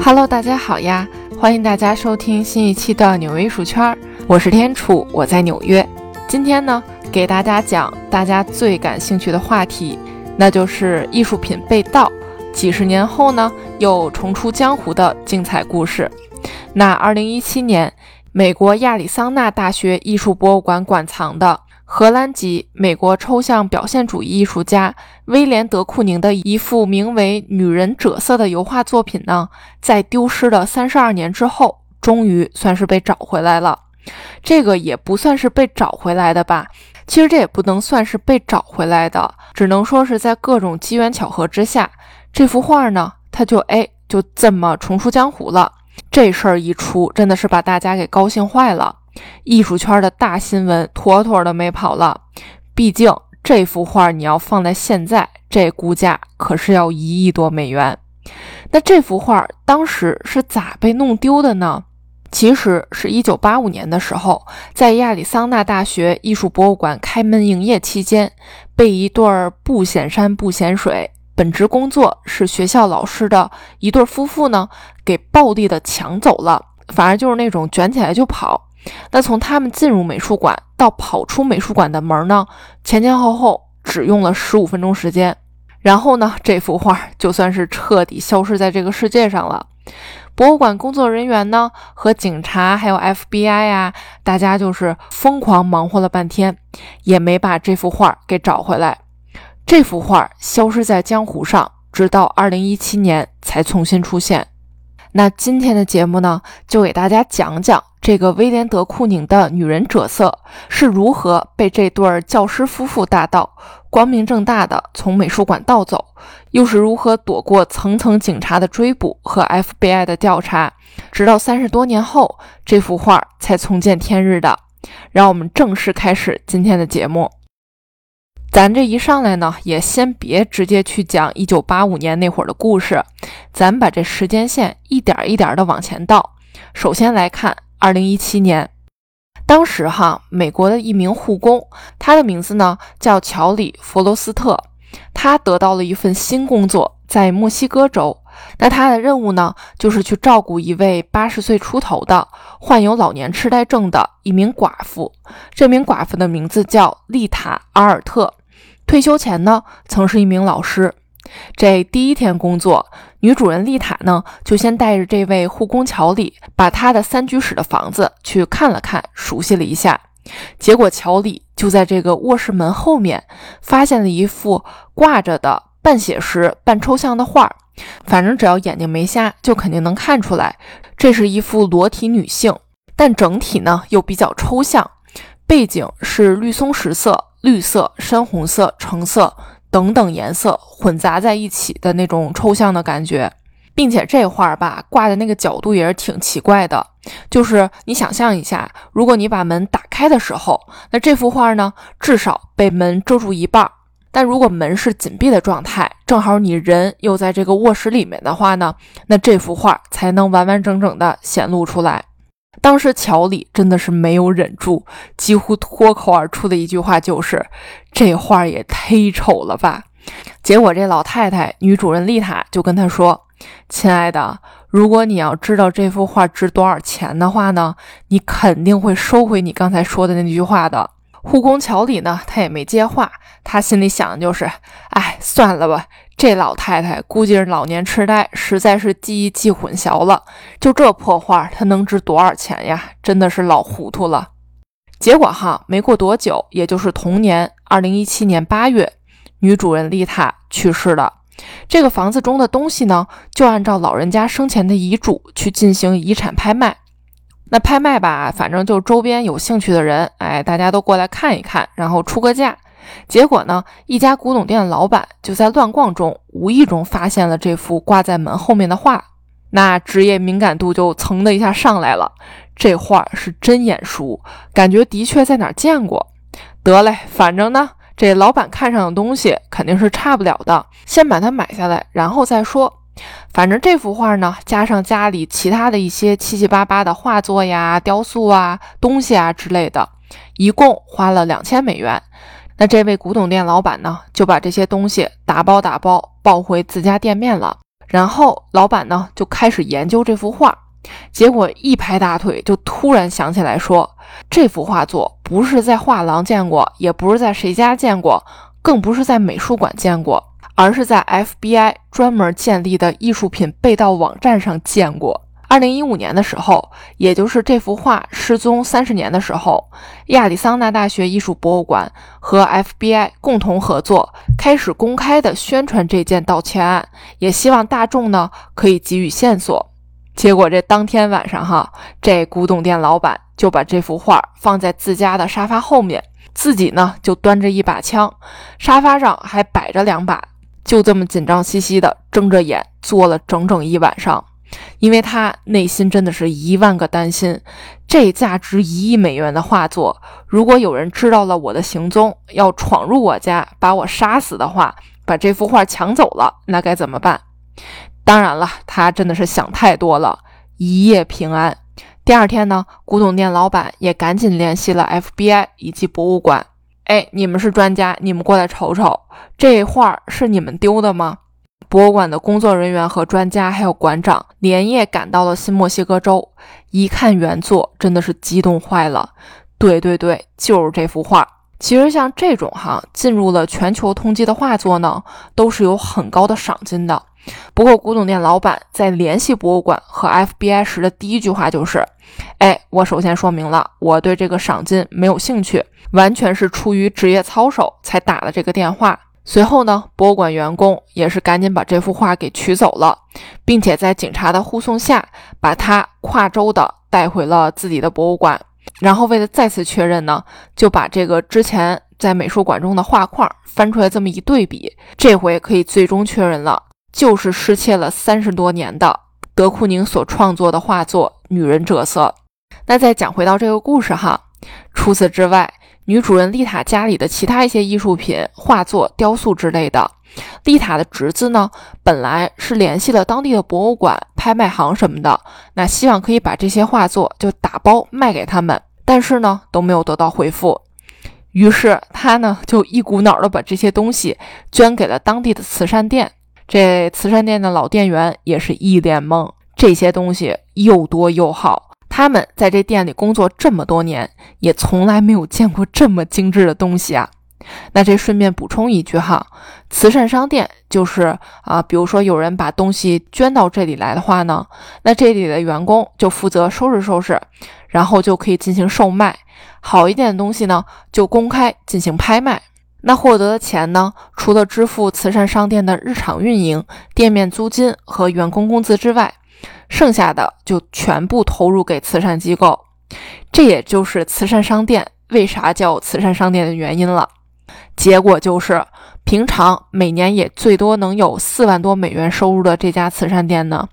Hello，大家好呀！欢迎大家收听新一期的纽约艺术圈，我是天楚，我在纽约。今天呢，给大家讲大家最感兴趣的话题，那就是艺术品被盗，几十年后呢又重出江湖的精彩故事。那二零一七年，美国亚利桑那大学艺术博物馆馆藏的。荷兰籍美国抽象表现主义艺术家威廉·德库宁的一幅名为《女人赭色》的油画作品呢，在丢失了三十二年之后，终于算是被找回来了。这个也不算是被找回来的吧？其实这也不能算是被找回来的，只能说是在各种机缘巧合之下，这幅画呢，它就哎就这么重出江湖了。这事儿一出，真的是把大家给高兴坏了。艺术圈的大新闻妥妥的没跑了，毕竟这幅画你要放在现在，这估价可是要一亿多美元。那这幅画当时是咋被弄丢的呢？其实是一九八五年的时候，在亚利桑那大学艺术博物馆开门营业期间，被一对儿不显山不显水、本职工作是学校老师的一对夫妇呢，给暴力的抢走了。反正就是那种卷起来就跑。那从他们进入美术馆到跑出美术馆的门呢，前前后后只用了十五分钟时间。然后呢，这幅画就算是彻底消失在这个世界上了。博物馆工作人员呢和警察还有 FBI 呀，大家就是疯狂忙活了半天，也没把这幅画给找回来。这幅画消失在江湖上，直到二零一七年才重新出现。那今天的节目呢，就给大家讲讲。这个威廉·德库宁的女人赭色是如何被这对教师夫妇大盗光明正大的从美术馆盗走，又是如何躲过层层警察的追捕和 FBI 的调查，直到三十多年后，这幅画才重见天日的？让我们正式开始今天的节目。咱这一上来呢，也先别直接去讲一九八五年那会儿的故事，咱把这时间线一点一点的往前倒。首先来看。二零一七年，当时哈，美国的一名护工，他的名字呢叫乔里·弗罗斯特，他得到了一份新工作，在墨西哥州。那他的任务呢，就是去照顾一位八十岁出头的患有老年痴呆症的一名寡妇。这名寡妇的名字叫丽塔·阿尔特，退休前呢，曾是一名老师。这第一天工作，女主人丽塔呢，就先带着这位护工乔里，把她的三居室的房子去看了看，熟悉了一下。结果乔里就在这个卧室门后面，发现了一幅挂着的半写实半抽象的画。反正只要眼睛没瞎，就肯定能看出来，这是一幅裸体女性，但整体呢又比较抽象，背景是绿松石色、绿色、深红色、橙色。等等颜色混杂在一起的那种抽象的感觉，并且这画吧挂的那个角度也是挺奇怪的，就是你想象一下，如果你把门打开的时候，那这幅画呢至少被门遮住一半，但如果门是紧闭的状态，正好你人又在这个卧室里面的话呢，那这幅画才能完完整整的显露出来。当时乔里真的是没有忍住，几乎脱口而出的一句话就是：“这画也忒丑了吧！”结果这老太太女主人丽塔就跟他说：“亲爱的，如果你要知道这幅画值多少钱的话呢，你肯定会收回你刚才说的那句话的。”护工乔里呢，他也没接话，他心里想的就是：“哎，算了吧。”这老太太估计是老年痴呆，实在是记忆记混淆了。就这破画，它能值多少钱呀？真的是老糊涂了。结果哈，没过多久，也就是同年二零一七年八月，女主人丽塔去世了。这个房子中的东西呢，就按照老人家生前的遗嘱去进行遗产拍卖。那拍卖吧，反正就周边有兴趣的人，哎，大家都过来看一看，然后出个价。结果呢，一家古董店的老板就在乱逛中，无意中发现了这幅挂在门后面的画，那职业敏感度就噌的一下上来了。这画是真眼熟，感觉的确在哪儿见过。得嘞，反正呢，这老板看上的东西肯定是差不了的，先把它买下来，然后再说。反正这幅画呢，加上家里其他的一些七七八八的画作呀、雕塑啊、东西啊之类的，一共花了两千美元。那这位古董店老板呢，就把这些东西打包打包抱回自家店面了。然后老板呢就开始研究这幅画，结果一拍大腿，就突然想起来说，这幅画作不是在画廊见过，也不是在谁家见过，更不是在美术馆见过，而是在 FBI 专门建立的艺术品被盗网站上见过。二零一五年的时候，也就是这幅画失踪三十年的时候，亚利桑那大学艺术博物馆和 FBI 共同合作，开始公开的宣传这件盗窃案，也希望大众呢可以给予线索。结果这当天晚上，哈，这古董店老板就把这幅画放在自家的沙发后面，自己呢就端着一把枪，沙发上还摆着两把，就这么紧张兮兮的睁着眼坐了整整一晚上。因为他内心真的是一万个担心，这价值一亿美元的画作，如果有人知道了我的行踪，要闯入我家把我杀死的话，把这幅画抢走了，那该怎么办？当然了，他真的是想太多了，一夜平安。第二天呢，古董店老板也赶紧联系了 FBI 以及博物馆，哎，你们是专家，你们过来瞅瞅，这画是你们丢的吗？博物馆的工作人员和专家，还有馆长，连夜赶到了新墨西哥州，一看原作，真的是激动坏了。对对对，就是这幅画。其实像这种哈进入了全球通缉的画作呢，都是有很高的赏金的。不过古董店老板在联系博物馆和 FBI 时的第一句话就是：“哎，我首先说明了，我对这个赏金没有兴趣，完全是出于职业操守才打了这个电话。”随后呢，博物馆员工也是赶紧把这幅画给取走了，并且在警察的护送下，把它跨州的带回了自己的博物馆。然后为了再次确认呢，就把这个之前在美术馆中的画框翻出来这么一对比，这回可以最终确认了，就是失窃了三十多年的德库宁所创作的画作《女人折色》。那再讲回到这个故事哈，除此之外。女主人丽塔家里的其他一些艺术品、画作、雕塑之类的，丽塔的侄子呢，本来是联系了当地的博物馆、拍卖行什么的，那希望可以把这些画作就打包卖给他们，但是呢都没有得到回复。于是他呢就一股脑的把这些东西捐给了当地的慈善店。这慈善店的老店员也是一脸懵，这些东西又多又好。他们在这店里工作这么多年，也从来没有见过这么精致的东西啊！那这顺便补充一句哈，慈善商店就是啊，比如说有人把东西捐到这里来的话呢，那这里的员工就负责收拾收拾，然后就可以进行售卖。好一点的东西呢，就公开进行拍卖。那获得的钱呢，除了支付慈善商店的日常运营、店面租金和员工工资之外，剩下的就全部投入给慈善机构，这也就是慈善商店为啥叫慈善商店的原因了。结果就是，平常每年也最多能有四万多美元收入的这家慈善店呢，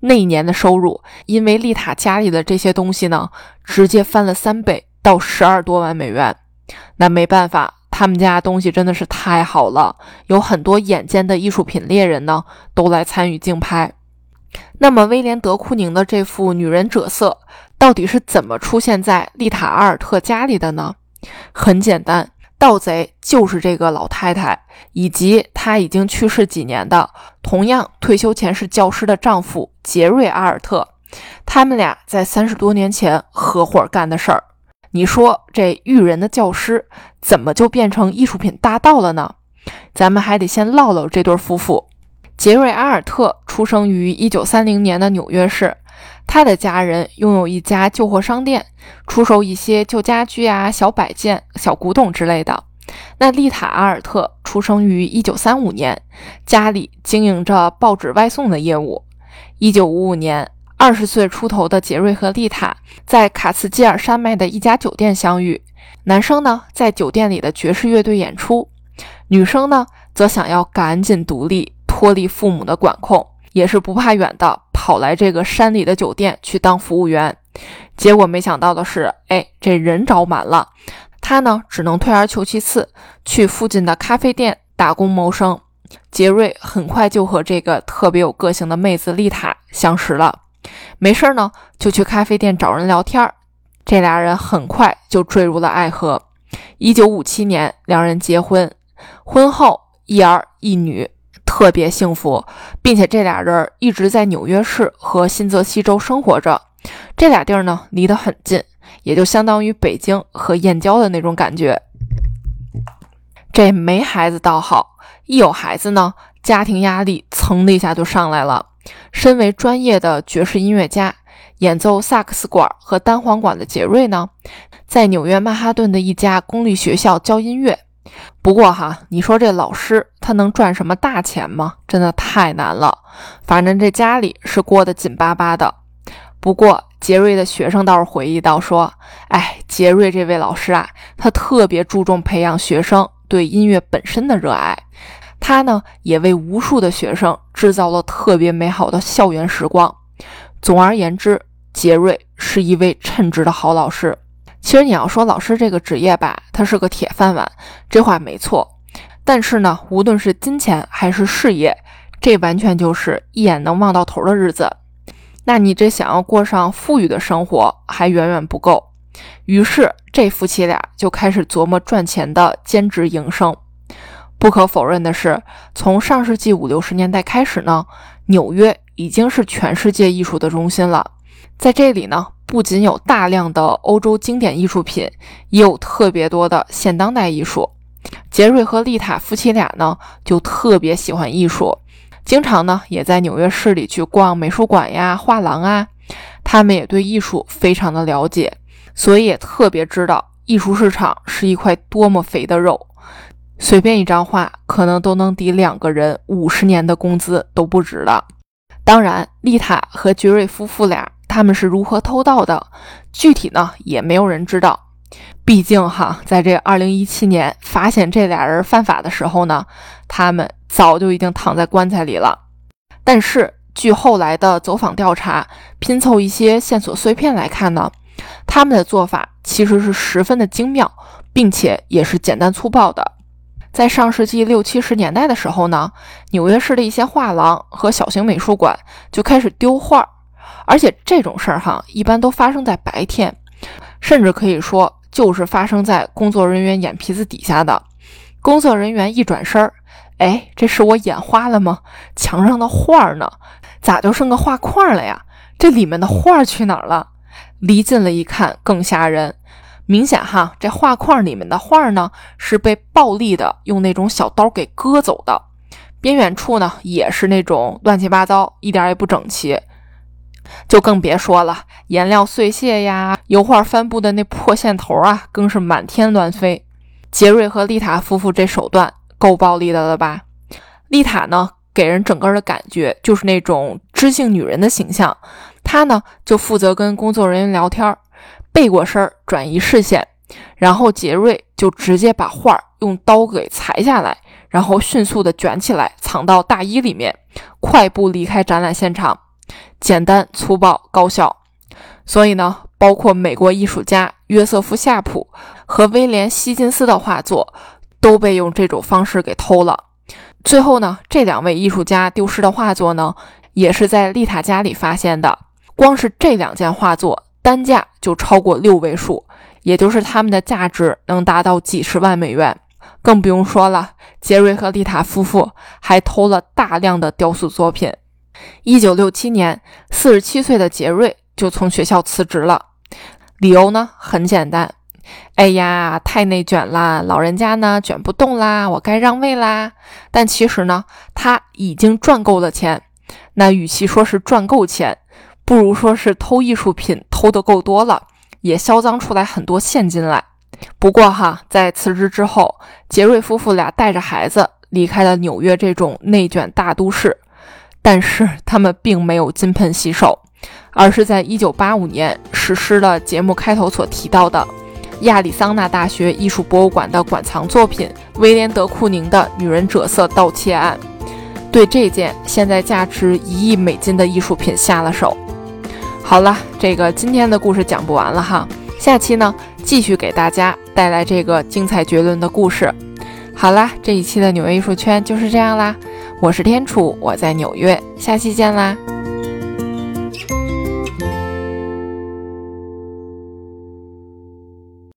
那一年的收入因为丽塔家里的这些东西呢，直接翻了三倍到十二多万美元。那没办法，他们家东西真的是太好了，有很多眼尖的艺术品猎人呢，都来参与竞拍。那么，威廉·德库宁的这幅《女人者色》到底是怎么出现在丽塔·阿尔特家里的呢？很简单，盗贼就是这个老太太以及她已经去世几年的、同样退休前是教师的丈夫杰瑞·阿尔特。他们俩在三十多年前合伙干的事儿。你说这育人的教师怎么就变成艺术品大盗了呢？咱们还得先唠唠这对夫妇。杰瑞·阿尔特出生于1930年的纽约市，他的家人拥有一家旧货商店，出售一些旧家具啊、小摆件、小古董之类的。那丽塔·阿尔特出生于1935年，家里经营着报纸外送的业务。1955年，20岁出头的杰瑞和丽塔在卡茨基尔山脉的一家酒店相遇，男生呢在酒店里的爵士乐队演出，女生呢则想要赶紧独立。脱离父母的管控，也是不怕远的跑来这个山里的酒店去当服务员。结果没想到的是，哎，这人找满了，他呢只能退而求其次，去附近的咖啡店打工谋生。杰瑞很快就和这个特别有个性的妹子丽塔相识了，没事呢就去咖啡店找人聊天儿这俩人很快就坠入了爱河。一九五七年，两人结婚，婚后一儿一女。特别幸福，并且这俩人一直在纽约市和新泽西州生活着。这俩地儿呢，离得很近，也就相当于北京和燕郊的那种感觉。这没孩子倒好，一有孩子呢，家庭压力噌的一下就上来了。身为专业的爵士音乐家，演奏萨克斯管和单簧管的杰瑞呢，在纽约曼哈顿的一家公立学校教音乐。不过哈，你说这老师他能赚什么大钱吗？真的太难了。反正这家里是过得紧巴巴的。不过杰瑞的学生倒是回忆到说：“哎，杰瑞这位老师啊，他特别注重培养学生对音乐本身的热爱。他呢，也为无数的学生制造了特别美好的校园时光。总而言之，杰瑞是一位称职的好老师。”其实你要说老师这个职业吧，他是个铁饭碗，这话没错。但是呢，无论是金钱还是事业，这完全就是一眼能望到头的日子。那你这想要过上富裕的生活，还远远不够。于是这夫妻俩就开始琢磨赚钱的兼职营生。不可否认的是，从上世纪五六十年代开始呢，纽约已经是全世界艺术的中心了。在这里呢。不仅有大量的欧洲经典艺术品，也有特别多的现当代艺术。杰瑞和丽塔夫妻俩呢，就特别喜欢艺术，经常呢也在纽约市里去逛美术馆呀、画廊啊。他们也对艺术非常的了解，所以也特别知道艺术市场是一块多么肥的肉，随便一张画可能都能抵两个人五十年的工资都不止了。当然，丽塔和杰瑞夫妇俩。他们是如何偷盗的？具体呢，也没有人知道。毕竟哈，在这二零一七年发现这俩人犯法的时候呢，他们早就已经躺在棺材里了。但是，据后来的走访调查，拼凑一些线索碎片来看呢，他们的做法其实是十分的精妙，并且也是简单粗暴的。在上世纪六七十年代的时候呢，纽约市的一些画廊和小型美术馆就开始丢画。而且这种事儿哈，一般都发生在白天，甚至可以说就是发生在工作人员眼皮子底下的。工作人员一转身儿，哎，这是我眼花了吗？墙上的画呢？咋就剩个画框了呀？这里面的画去哪儿了？离近了一看更吓人，明显哈，这画框里面的画呢是被暴力的用那种小刀给割走的，边缘处呢也是那种乱七八糟，一点也不整齐。就更别说了，颜料碎屑呀，油画帆布的那破线头啊，更是满天乱飞。杰瑞和丽塔夫妇这手段够暴力的了吧？丽塔呢，给人整个的感觉就是那种知性女人的形象。她呢，就负责跟工作人员聊天，背过身转移视线，然后杰瑞就直接把画用刀给裁下来，然后迅速的卷起来，藏到大衣里面，快步离开展览现场。简单粗暴高效，所以呢，包括美国艺术家约瑟夫夏普和威廉希金斯的画作都被用这种方式给偷了。最后呢，这两位艺术家丢失的画作呢，也是在丽塔家里发现的。光是这两件画作单价就超过六位数，也就是他们的价值能达到几十万美元。更不用说了，杰瑞和丽塔夫妇还偷了大量的雕塑作品。一九六七年，四十七岁的杰瑞就从学校辞职了，理由呢很简单，哎呀，太内卷啦，老人家呢卷不动啦，我该让位啦。但其实呢，他已经赚够了钱，那与其说是赚够钱，不如说是偷艺术品偷得够多了，也销赃出来很多现金来。不过哈，在辞职之后，杰瑞夫妇俩带着孩子离开了纽约这种内卷大都市。但是他们并没有金盆洗手，而是在1985年实施了节目开头所提到的亚利桑那大学艺术博物馆的馆藏作品威廉·德库宁的女人赭色盗窃案，对这件现在价值一亿美金的艺术品下了手。好了，这个今天的故事讲不完了哈，下期呢继续给大家带来这个精彩绝伦的故事。好啦，这一期的纽约艺术圈就是这样啦。我是天楚，我在纽约，下期见啦。